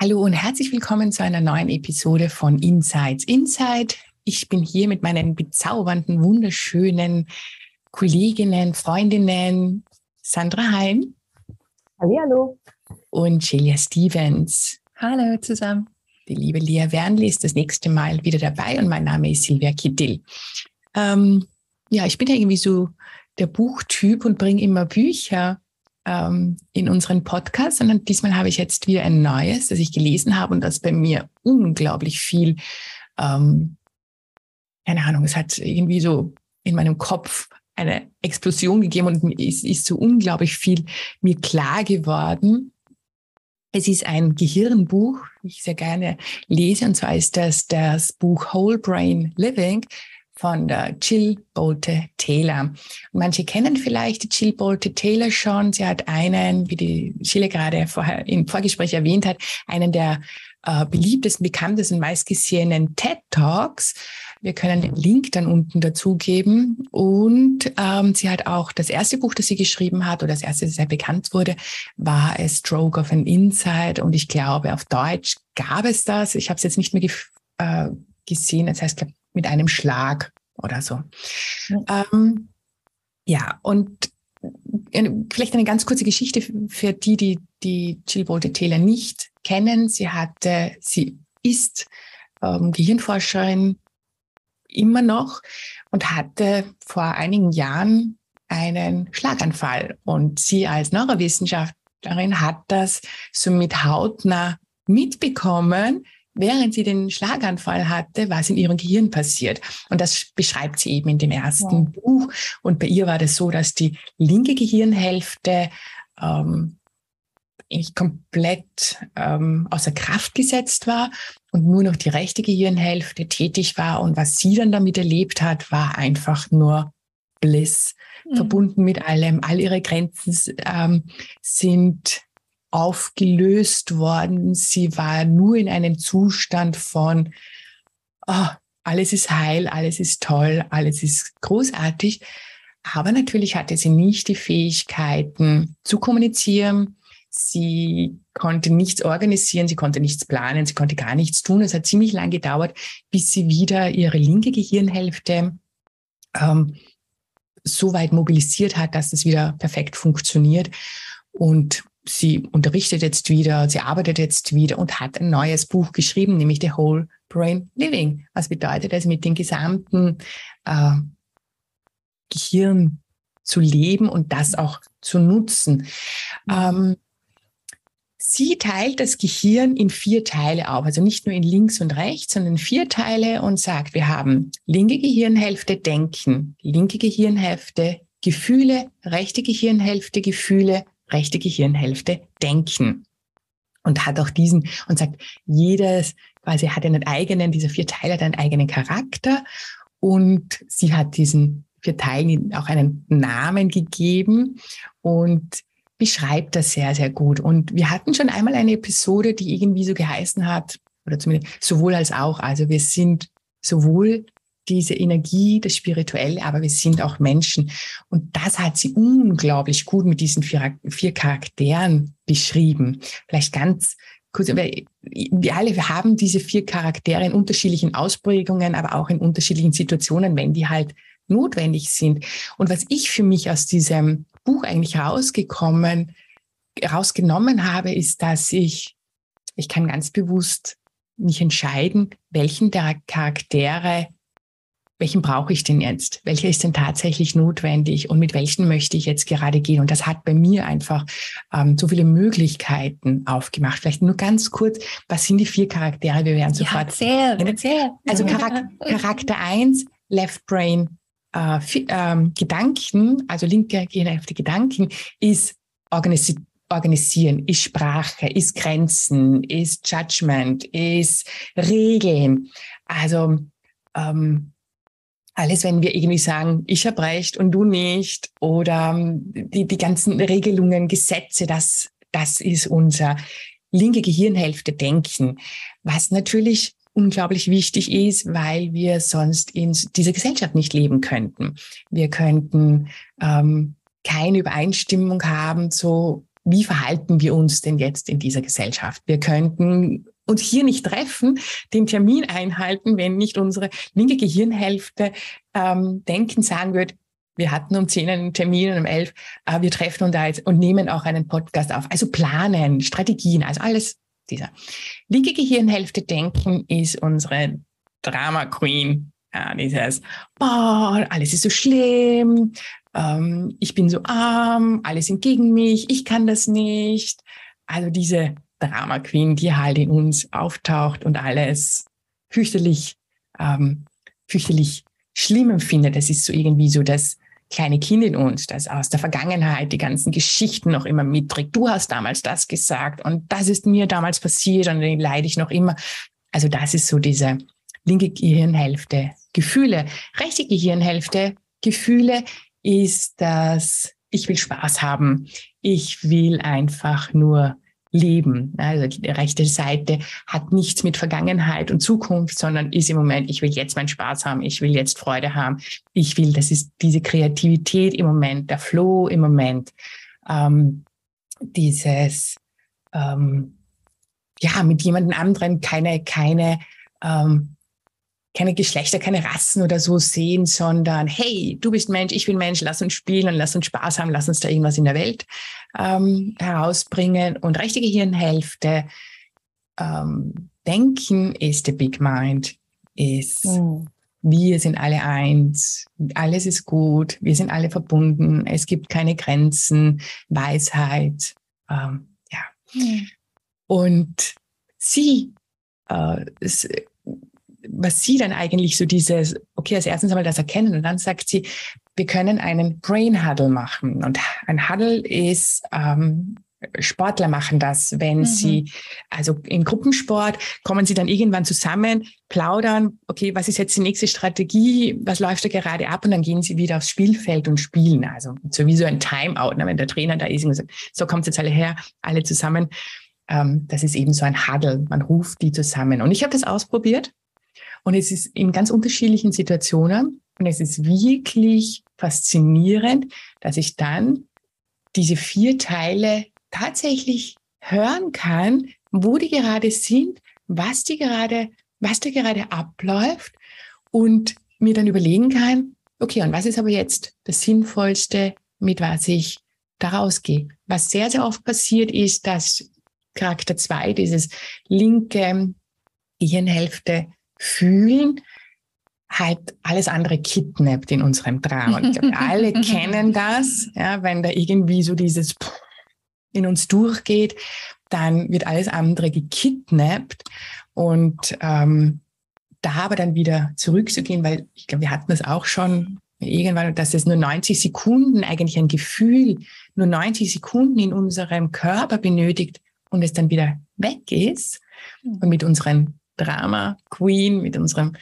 Hallo und herzlich willkommen zu einer neuen Episode von Insights Inside. Ich bin hier mit meinen bezaubernden, wunderschönen Kolleginnen, Freundinnen Sandra Hein. Hallo. Und Celia Stevens. Hallo zusammen. Die liebe Lia Wernli ist das nächste Mal wieder dabei und mein Name ist Silvia Kittil. Ähm, ja, ich bin ja irgendwie so der Buchtyp und bringe immer Bücher in unseren Podcast, sondern diesmal habe ich jetzt wieder ein neues, das ich gelesen habe und das bei mir unglaublich viel, ähm, keine Ahnung, es hat irgendwie so in meinem Kopf eine Explosion gegeben und es ist so unglaublich viel mir klar geworden. Es ist ein Gehirnbuch, ich sehr gerne lese, und zwar ist das das Buch Whole Brain Living von der Jill Bolte Taylor. Manche kennen vielleicht die Jill Bolte Taylor schon. Sie hat einen, wie die Jill gerade vorher im Vorgespräch erwähnt hat, einen der äh, beliebtesten, bekanntesten, meistgesehenen TED Talks. Wir können den Link dann unten dazugeben. Und ähm, sie hat auch das erste Buch, das sie geschrieben hat, oder das erste, das sehr bekannt wurde, war A Stroke of an Insight. Und ich glaube, auf Deutsch gab es das. Ich habe es jetzt nicht mehr äh, gesehen. Das heißt, glaube mit einem Schlag oder so. Ja, ähm, ja und vielleicht eine ganz kurze Geschichte für die, die die Jill Bolte Taylor nicht kennen. Sie hatte, sie ist ähm, Gehirnforscherin immer noch und hatte vor einigen Jahren einen Schlaganfall. Und sie als Neurowissenschaftlerin hat das so mit hautnah mitbekommen, während sie den Schlaganfall hatte, was in ihrem Gehirn passiert. Und das beschreibt sie eben in dem ersten ja. Buch. Und bei ihr war das so, dass die linke Gehirnhälfte ähm, komplett ähm, außer Kraft gesetzt war und nur noch die rechte Gehirnhälfte tätig war. Und was sie dann damit erlebt hat, war einfach nur Bliss, mhm. verbunden mit allem. All ihre Grenzen ähm, sind aufgelöst worden. Sie war nur in einem Zustand von, oh, alles ist heil, alles ist toll, alles ist großartig. Aber natürlich hatte sie nicht die Fähigkeiten zu kommunizieren. Sie konnte nichts organisieren, sie konnte nichts planen, sie konnte gar nichts tun. Es hat ziemlich lange gedauert, bis sie wieder ihre linke Gehirnhälfte ähm, so weit mobilisiert hat, dass es wieder perfekt funktioniert. Und sie unterrichtet jetzt wieder, sie arbeitet jetzt wieder und hat ein neues Buch geschrieben, nämlich The Whole Brain Living. Was bedeutet es, mit dem gesamten äh, Gehirn zu leben und das auch zu nutzen? Ähm, sie teilt das Gehirn in vier Teile auf, also nicht nur in links und rechts, sondern in vier Teile und sagt, wir haben linke Gehirnhälfte Denken, linke Gehirnhälfte Gefühle, rechte Gehirnhälfte Gefühle, rechte Gehirnhälfte denken. Und hat auch diesen und sagt, jedes quasi hat einen eigenen, diese vier Teile hat einen eigenen Charakter und sie hat diesen vier Teilen auch einen Namen gegeben und beschreibt das sehr, sehr gut. Und wir hatten schon einmal eine Episode, die irgendwie so geheißen hat, oder zumindest sowohl als auch. Also wir sind sowohl diese Energie, das Spirituelle, aber wir sind auch Menschen. Und das hat sie unglaublich gut mit diesen vier, vier Charakteren beschrieben. Vielleicht ganz kurz, weil wir alle wir haben diese vier Charaktere in unterschiedlichen Ausprägungen, aber auch in unterschiedlichen Situationen, wenn die halt notwendig sind. Und was ich für mich aus diesem Buch eigentlich rausgekommen, rausgenommen habe, ist, dass ich, ich kann ganz bewusst mich entscheiden, welchen der Charaktere welchen brauche ich denn jetzt? Welcher ist denn tatsächlich notwendig und mit welchen möchte ich jetzt gerade gehen? Und das hat bei mir einfach ähm, so viele Möglichkeiten aufgemacht. Vielleicht nur ganz kurz, was sind die vier Charaktere? Wir werden sofort. Ja, erzähl, erzähl. Also Charakter, Charakter eins, Left Brain äh, ähm, Gedanken, also linke Gehirnhälfte Gedanken, ist Organis organisieren, ist Sprache, ist Grenzen, ist Judgment, ist Regeln. Also ähm, alles, wenn wir irgendwie sagen, ich habe recht und du nicht, oder ähm, die, die ganzen Regelungen, Gesetze, das, das ist unser linke Gehirnhälfte Denken, was natürlich unglaublich wichtig ist, weil wir sonst in dieser Gesellschaft nicht leben könnten. Wir könnten ähm, keine Übereinstimmung haben, so wie verhalten wir uns denn jetzt in dieser Gesellschaft? Wir könnten uns hier nicht treffen, den Termin einhalten, wenn nicht unsere linke Gehirnhälfte ähm, denken, sagen wird, wir hatten um 10 einen Termin und um 11, äh, wir treffen uns da jetzt und nehmen auch einen Podcast auf. Also planen, Strategien, also alles dieser. Linke Gehirnhälfte denken ist unsere Drama Queen. Ja, dieses, boah, alles ist so schlimm, ähm, ich bin so arm, alle sind gegen mich, ich kann das nicht. Also diese Drama Queen, die halt in uns auftaucht und alles fürchterlich, ähm, fürchterlich schlimm empfindet. Das ist so irgendwie so das kleine Kind in uns, das aus der Vergangenheit die ganzen Geschichten noch immer mitträgt. Du hast damals das gesagt und das ist mir damals passiert und den leide ich noch immer. Also das ist so diese linke Gehirnhälfte Gefühle. Rechte Gehirnhälfte Gefühle ist das, ich will Spaß haben. Ich will einfach nur leben. Also die rechte Seite hat nichts mit Vergangenheit und Zukunft, sondern ist im Moment, ich will jetzt meinen Spaß haben, ich will jetzt Freude haben, ich will, das ist diese Kreativität im Moment, der Flow im Moment, ähm, dieses, ähm, ja, mit jemandem anderen keine, keine ähm, keine Geschlechter, keine Rassen oder so sehen, sondern hey, du bist Mensch, ich bin Mensch, lass uns spielen und lass uns Spaß haben, lass uns da irgendwas in der Welt ähm, herausbringen. Und rechte Gehirnhälfte, ähm, Denken ist der Big Mind, ist mhm. wir sind alle eins, alles ist gut, wir sind alle verbunden, es gibt keine Grenzen, Weisheit, ähm, ja. Mhm. Und sie äh, was sie dann eigentlich so dieses, okay, als erstes einmal das erkennen und dann sagt sie, wir können einen Brain Huddle machen. Und ein Huddle ist, ähm, Sportler machen das, wenn mhm. sie, also im Gruppensport kommen sie dann irgendwann zusammen, plaudern, okay, was ist jetzt die nächste Strategie, was läuft da gerade ab und dann gehen sie wieder aufs Spielfeld und spielen. Also so wie so ein Timeout, ne? wenn der Trainer da ist und sagt, so kommt jetzt alle her, alle zusammen. Ähm, das ist eben so ein Huddle, man ruft die zusammen. Und ich habe das ausprobiert und es ist in ganz unterschiedlichen Situationen. Und es ist wirklich faszinierend, dass ich dann diese vier Teile tatsächlich hören kann, wo die gerade sind, was die gerade, was da gerade abläuft und mir dann überlegen kann, okay, und was ist aber jetzt das Sinnvollste, mit was ich da rausgehe? Was sehr, sehr oft passiert ist, dass Charakter zwei, dieses linke Gehirnhälfte, fühlen, halt alles andere kidnappt in unserem Drama. Und ich glaube, alle kennen das, ja, wenn da irgendwie so dieses in uns durchgeht, dann wird alles andere gekidnappt und ähm, da aber dann wieder zurückzugehen, weil ich glaube, wir hatten das auch schon irgendwann, dass es nur 90 Sekunden eigentlich ein Gefühl, nur 90 Sekunden in unserem Körper benötigt und es dann wieder weg ist. Und mit unseren Drama Queen, mit unserem,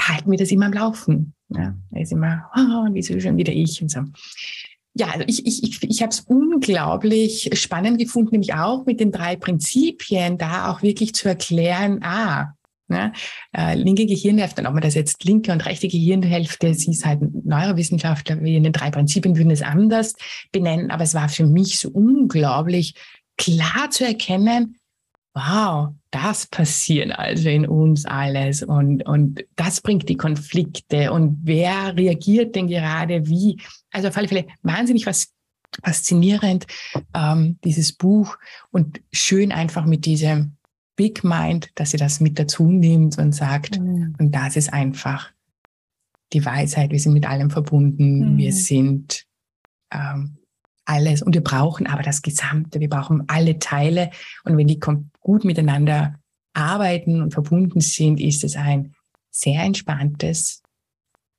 halten wir das immer am Laufen. Ja, er ist immer, oh, wieso schon wieder ich und so. Ja, also ich, ich, ich, ich habe es unglaublich spannend gefunden, nämlich auch mit den drei Prinzipien da auch wirklich zu erklären, ah, Ne? Äh, linke Gehirnhälfte, ob man das jetzt linke und rechte Gehirnhälfte, sie ist halt Neurowissenschaftler, wir in den drei Prinzipien würden es anders benennen, aber es war für mich so unglaublich klar zu erkennen, wow, das passiert also in uns alles und, und das bringt die Konflikte und wer reagiert denn gerade wie? Also auf alle Fälle wahnsinnig was faszinierend, ähm, dieses Buch und schön einfach mit diesem Big Mind, dass sie das mit dazu nimmt und sagt, mhm. und das ist einfach die Weisheit, wir sind mit allem verbunden, mhm. wir sind ähm, alles und wir brauchen aber das Gesamte, wir brauchen alle Teile und wenn die gut miteinander arbeiten und verbunden sind, ist es ein sehr entspanntes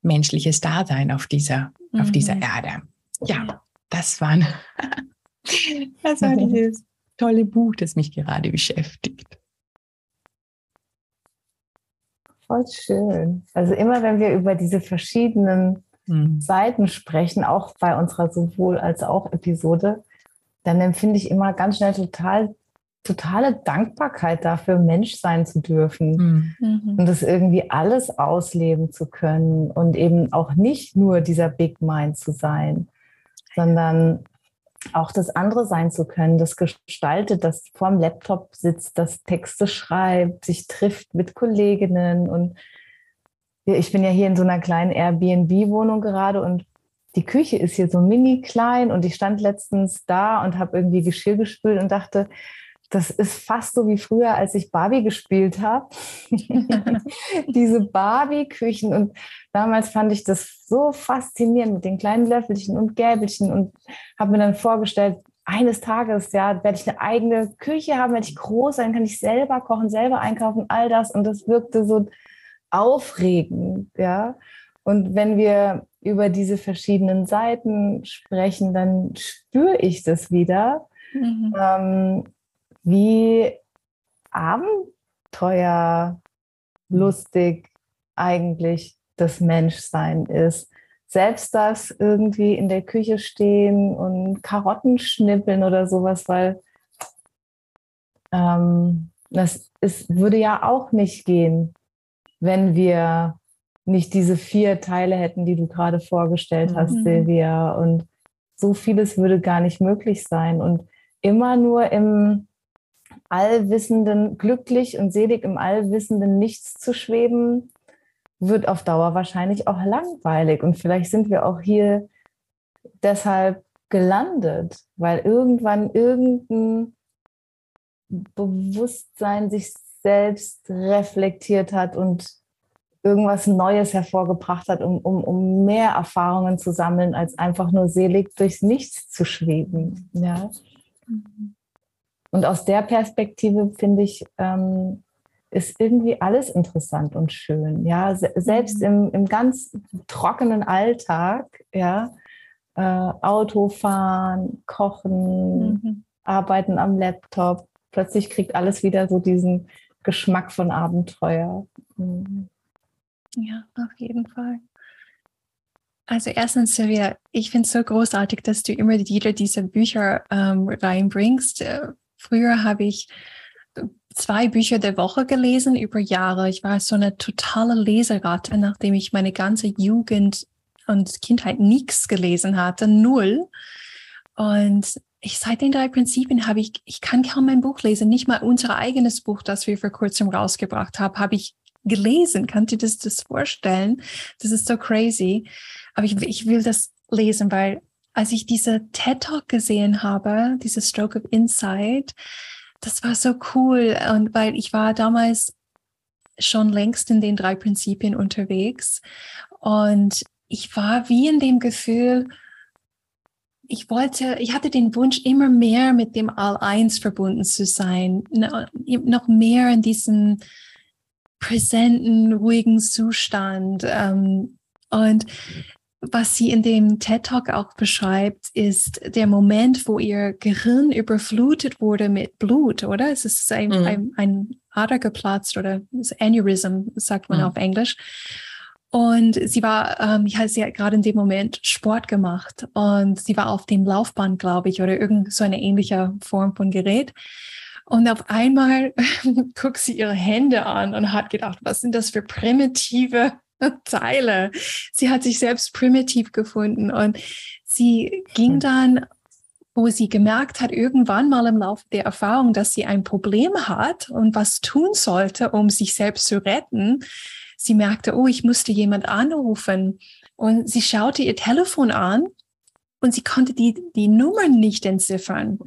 menschliches Dasein auf dieser, mhm. auf dieser mhm. Erde. Ja, das waren Das war dieses tolle Buch, das mich gerade beschäftigt. Voll schön. Also immer wenn wir über diese verschiedenen hm. Seiten sprechen, auch bei unserer sowohl als auch Episode, dann empfinde ich immer ganz schnell total totale Dankbarkeit dafür, Mensch sein zu dürfen mhm. und das irgendwie alles ausleben zu können und eben auch nicht nur dieser Big Mind zu sein, sondern auch das andere sein zu können, das gestaltet, das vorm Laptop sitzt, das Texte schreibt, sich trifft mit Kolleginnen und ich bin ja hier in so einer kleinen Airbnb-Wohnung gerade und die Küche ist hier so mini klein und ich stand letztens da und habe irgendwie Geschirr gespült und dachte, das ist fast so wie früher, als ich Barbie gespielt habe. Diese Barbie-Küchen. Und damals fand ich das so faszinierend mit den kleinen Löffelchen und Gäbelchen und habe mir dann vorgestellt, eines Tages, ja, werde ich eine eigene Küche haben, werde ich groß sein, kann ich selber kochen, selber einkaufen, all das. Und das wirkte so aufregend, ja. Und wenn wir über diese verschiedenen Seiten sprechen, dann spüre ich das wieder. Mhm. Ähm, wie abenteuerlustig eigentlich das Menschsein ist. Selbst das irgendwie in der Küche stehen und Karotten schnippeln oder sowas, weil ähm, das ist, würde ja auch nicht gehen, wenn wir nicht diese vier Teile hätten, die du gerade vorgestellt hast, mhm. Silvia. Und so vieles würde gar nicht möglich sein. Und immer nur im Allwissenden, glücklich und selig im Allwissenden Nichts zu schweben, wird auf Dauer wahrscheinlich auch langweilig. Und vielleicht sind wir auch hier deshalb gelandet, weil irgendwann irgendein Bewusstsein sich selbst reflektiert hat und irgendwas Neues hervorgebracht hat, um, um, um mehr Erfahrungen zu sammeln, als einfach nur selig durchs Nichts zu schweben. Ja. Und aus der Perspektive finde ich, ähm, ist irgendwie alles interessant und schön. Ja, selbst im, im ganz trockenen Alltag, ja, äh, Autofahren, Kochen, mhm. Arbeiten am Laptop, plötzlich kriegt alles wieder so diesen Geschmack von Abenteuer. Mhm. Ja, auf jeden Fall. Also erstens, Silvia, ich finde es so großartig, dass du immer wieder diese Bücher ähm, reinbringst. Äh, Früher habe ich zwei Bücher der Woche gelesen über Jahre. Ich war so eine totale Leseratte, nachdem ich meine ganze Jugend und Kindheit nichts gelesen hatte, null. Und ich seit den drei Prinzipien habe ich, ich kann kaum mein Buch lesen, nicht mal unser eigenes Buch, das wir vor kurzem rausgebracht haben, habe ich gelesen. Kannst du das, das vorstellen? Das ist so crazy. Aber ich, ich will das lesen, weil als ich diese TED Talk gesehen habe, diese Stroke of Insight, das war so cool. Und weil ich war damals schon längst in den drei Prinzipien unterwegs und ich war wie in dem Gefühl, ich wollte, ich hatte den Wunsch, immer mehr mit dem All-Eins verbunden zu sein, noch mehr in diesem präsenten, ruhigen Zustand. Ähm, und was sie in dem TED Talk auch beschreibt, ist der Moment, wo ihr Gehirn überflutet wurde mit Blut, oder? Es ist ein, mhm. ein, ein Ader geplatzt oder Aneurysm, sagt man mhm. auf Englisch. Und sie war, ähm, ja, sie hat gerade in dem Moment Sport gemacht und sie war auf dem Laufband, glaube ich, oder irgend so eine ähnliche Form von Gerät. Und auf einmal guckt sie ihre Hände an und hat gedacht, was sind das für primitive Teile. Sie hat sich selbst primitiv gefunden und sie ging hm. dann, wo sie gemerkt hat, irgendwann mal im Laufe der Erfahrung, dass sie ein Problem hat und was tun sollte, um sich selbst zu retten. Sie merkte, oh, ich musste jemand anrufen. Und sie schaute ihr Telefon an und sie konnte die, die Nummern nicht entziffern.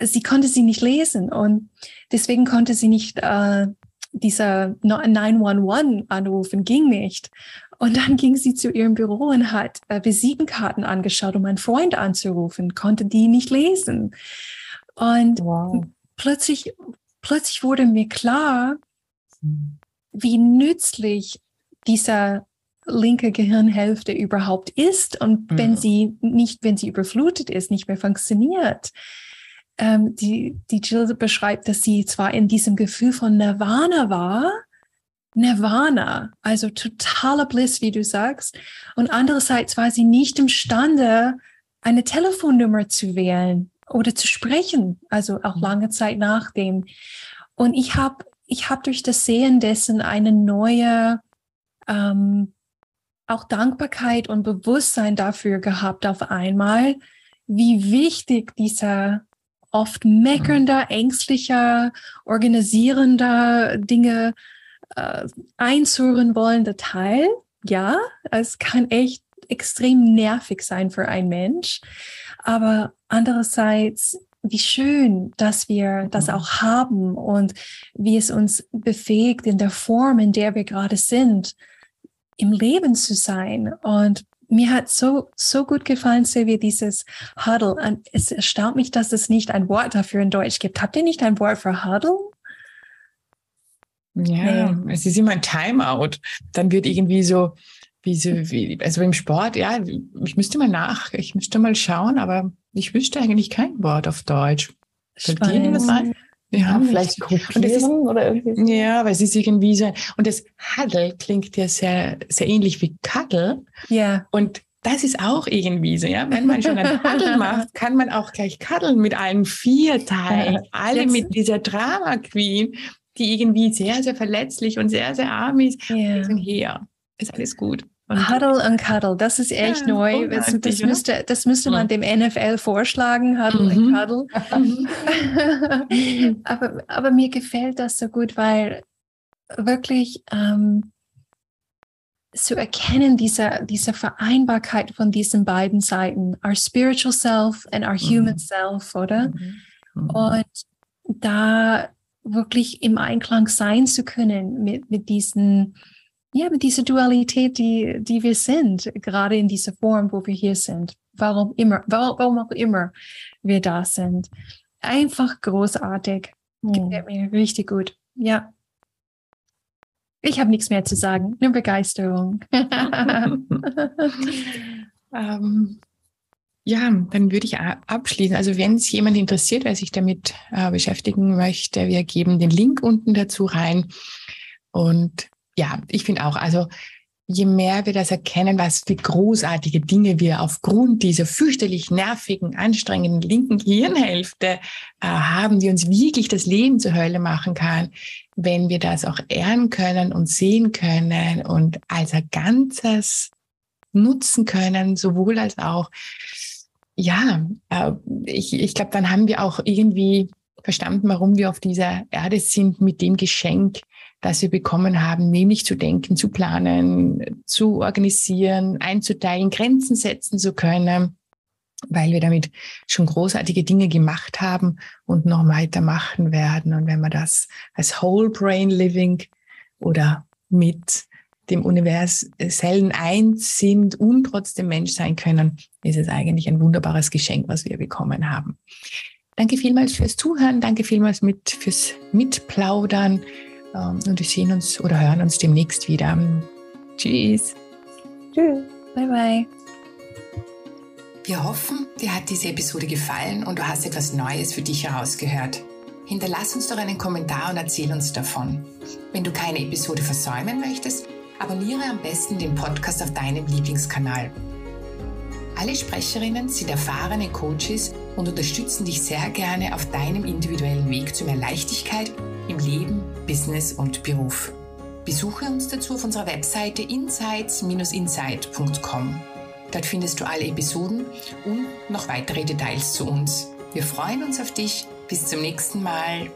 Sie konnte sie nicht lesen und deswegen konnte sie nicht äh, dieser 911 anrufen ging nicht. Und dann ging sie zu ihrem Büro und hat äh, Visitenkarten angeschaut, um einen Freund anzurufen, konnte die nicht lesen. Und wow. plötzlich, plötzlich wurde mir klar, wie nützlich dieser linke Gehirnhälfte überhaupt ist und mhm. wenn sie nicht, wenn sie überflutet ist, nicht mehr funktioniert. Ähm, die, die Jill beschreibt, dass sie zwar in diesem Gefühl von Nirvana war, Nirvana, also totaler Bliss, wie du sagst, und andererseits war sie nicht imstande, eine Telefonnummer zu wählen oder zu sprechen, also auch mhm. lange Zeit nach dem. Und ich habe ich hab durch das Sehen dessen eine neue ähm, auch Dankbarkeit und Bewusstsein dafür gehabt auf einmal, wie wichtig dieser oft meckernder, ängstlicher, organisierender Dinge äh, einzuhören wollende Teil. Ja, es kann echt extrem nervig sein für einen Mensch. Aber andererseits, wie schön, dass wir das mhm. auch haben und wie es uns befähigt, in der Form, in der wir gerade sind, im Leben zu sein. Und mir hat so, so gut gefallen, Silvia, dieses Huddle. Und es erstaunt mich, dass es nicht ein Wort dafür in Deutsch gibt. Habt ihr nicht ein Wort für Huddle? Ja, nee. es ist immer ein Timeout. Dann wird irgendwie so, wie so, wie, also im Sport, ja, ich müsste mal nach, ich müsste mal schauen, aber ich wüsste eigentlich kein Wort auf Deutsch. Fällt dir was ein? Ja, vielleicht gruppieren ist, oder irgendwie. Ja, aber es ist irgendwie so. Und das Huddle klingt ja sehr, sehr ähnlich wie Cuddle. Ja. Und das ist auch irgendwie so, ja. Wenn man schon ein Huddle macht, kann man auch gleich cuddlen mit allen vier Teilen. Alle Jetzt. mit dieser Drama Queen, die irgendwie sehr, sehr verletzlich und sehr, sehr arm ist. Ja. Und hier ist alles gut. Und Huddle und Cuddle, das ist echt ja, neu. Das, das, müsste, das müsste man dem NFL vorschlagen, Huddle mhm. und Cuddle. Mhm. aber, aber mir gefällt das so gut, weil wirklich ähm, zu erkennen, diese, diese Vereinbarkeit von diesen beiden Seiten, our spiritual self and our human mhm. self, oder? Mhm. mhm. Und da wirklich im Einklang sein zu können mit, mit diesen ja, mit dieser Dualität, die, die wir sind, gerade in dieser Form, wo wir hier sind. Warum immer, warum auch immer wir da sind. Einfach großartig. Hm. Gefällt mir richtig gut. Ja. Ich habe nichts mehr zu sagen, nur Begeisterung. ähm, ja, dann würde ich abschließen. Also wenn es jemand interessiert, wer sich damit äh, beschäftigen möchte, wir geben den Link unten dazu rein. Und ja, ich finde auch, also je mehr wir das erkennen, was für großartige Dinge wir aufgrund dieser fürchterlich nervigen, anstrengenden linken Gehirnhälfte äh, haben, die uns wirklich das Leben zur Hölle machen kann, wenn wir das auch ehren können und sehen können und als ein Ganzes nutzen können, sowohl als auch, ja, äh, ich, ich glaube, dann haben wir auch irgendwie verstanden, warum wir auf dieser Erde sind mit dem Geschenk, das wir bekommen haben, nämlich zu denken, zu planen, zu organisieren, einzuteilen, Grenzen setzen zu können, weil wir damit schon großartige Dinge gemacht haben und noch weitermachen werden. Und wenn wir das als Whole Brain Living oder mit dem universellen Eins sind und trotzdem Mensch sein können, ist es eigentlich ein wunderbares Geschenk, was wir bekommen haben. Danke vielmals fürs Zuhören, danke vielmals mit, fürs Mitplaudern. Ähm, und wir sehen uns oder hören uns demnächst wieder. Tschüss. Tschüss. Bye bye. Wir hoffen, dir hat diese Episode gefallen und du hast etwas Neues für dich herausgehört. Hinterlass uns doch einen Kommentar und erzähl uns davon. Wenn du keine Episode versäumen möchtest, abonniere am besten den Podcast auf deinem Lieblingskanal. Alle Sprecherinnen sind erfahrene Coaches und unterstützen dich sehr gerne auf deinem individuellen Weg zu mehr Leichtigkeit im Leben, Business und Beruf. Besuche uns dazu auf unserer Webseite insights-insight.com. Dort findest du alle Episoden und noch weitere Details zu uns. Wir freuen uns auf dich. Bis zum nächsten Mal.